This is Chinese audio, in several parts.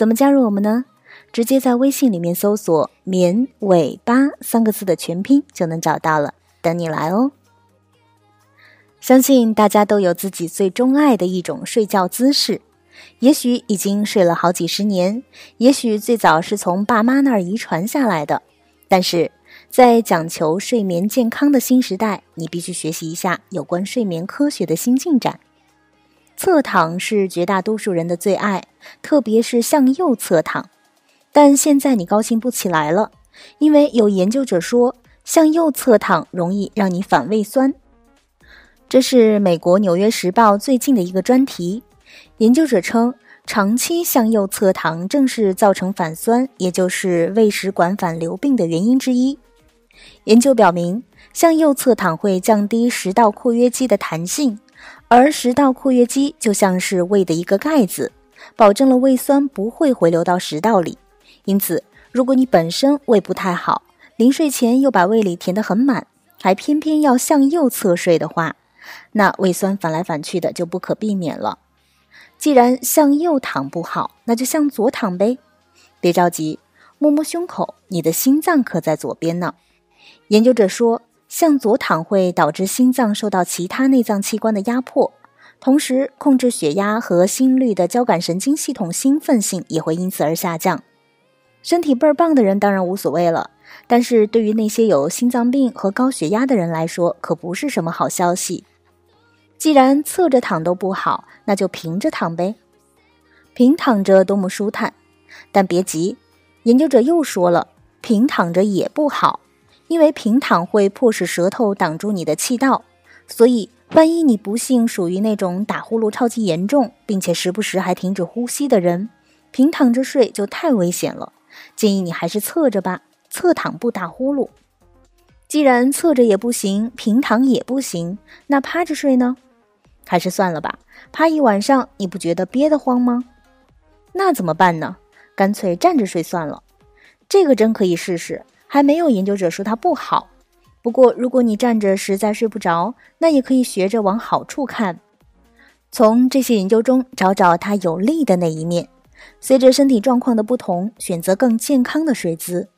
怎么加入我们呢？直接在微信里面搜索“绵尾巴”三个字的全拼就能找到了，等你来哦。相信大家都有自己最钟爱的一种睡觉姿势，也许已经睡了好几十年，也许最早是从爸妈那儿遗传下来的。但是在讲求睡眠健康的新时代，你必须学习一下有关睡眠科学的新进展。侧躺是绝大多数人的最爱，特别是向右侧躺。但现在你高兴不起来了，因为有研究者说，向右侧躺容易让你反胃酸。这是美国《纽约时报》最近的一个专题。研究者称，长期向右侧躺正是造成反酸，也就是胃食管反流病的原因之一。研究表明，向右侧躺会降低食道括约肌的弹性。而食道括约肌就像是胃的一个盖子，保证了胃酸不会回流到食道里。因此，如果你本身胃不太好，临睡前又把胃里填得很满，还偏偏要向右侧睡的话，那胃酸反来反去的就不可避免了。既然向右躺不好，那就向左躺呗。别着急，摸摸胸口，你的心脏可在左边呢。研究者说。向左躺会导致心脏受到其他内脏器官的压迫，同时控制血压和心率的交感神经系统兴奋性也会因此而下降。身体倍儿棒的人当然无所谓了，但是对于那些有心脏病和高血压的人来说，可不是什么好消息。既然侧着躺都不好，那就平着躺呗。平躺着多么舒坦，但别急，研究者又说了，平躺着也不好。因为平躺会迫使舌头挡住你的气道，所以万一你不幸属于那种打呼噜超级严重，并且时不时还停止呼吸的人，平躺着睡就太危险了。建议你还是侧着吧，侧躺不打呼噜。既然侧着也不行，平躺也不行，那趴着睡呢？还是算了吧，趴一晚上你不觉得憋得慌吗？那怎么办呢？干脆站着睡算了。这个真可以试试。还没有研究者说它不好，不过如果你站着实在睡不着，那也可以学着往好处看，从这些研究中找找它有利的那一面。随着身体状况的不同，选择更健康的睡姿。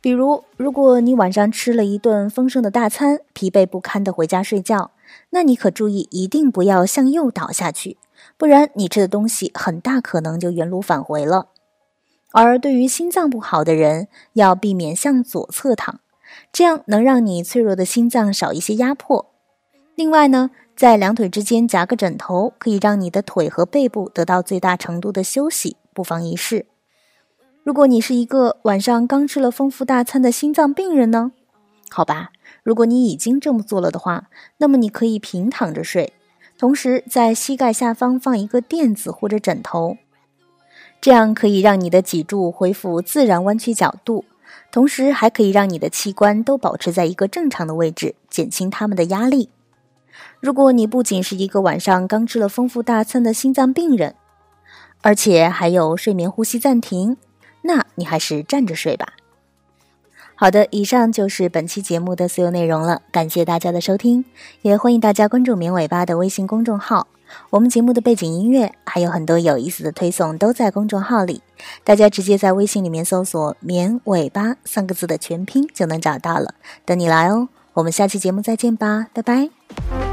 比如，如果你晚上吃了一顿丰盛的大餐，疲惫不堪的回家睡觉，那你可注意一定不要向右倒下去，不然你吃的东西很大可能就原路返回了。而对于心脏不好的人，要避免向左侧躺，这样能让你脆弱的心脏少一些压迫。另外呢，在两腿之间夹个枕头，可以让你的腿和背部得到最大程度的休息，不妨一试。如果你是一个晚上刚吃了丰富大餐的心脏病人呢？好吧，如果你已经这么做了的话，那么你可以平躺着睡，同时在膝盖下方放一个垫子或者枕头。这样可以让你的脊柱恢复自然弯曲角度，同时还可以让你的器官都保持在一个正常的位置，减轻它们的压力。如果你不仅是一个晚上刚吃了丰富大餐的心脏病人，而且还有睡眠呼吸暂停，那你还是站着睡吧。好的，以上就是本期节目的所有内容了，感谢大家的收听，也欢迎大家关注“棉尾巴”的微信公众号。我们节目的背景音乐还有很多有意思的推送都在公众号里，大家直接在微信里面搜索“绵尾巴”三个字的全拼就能找到了，等你来哦。我们下期节目再见吧，拜拜。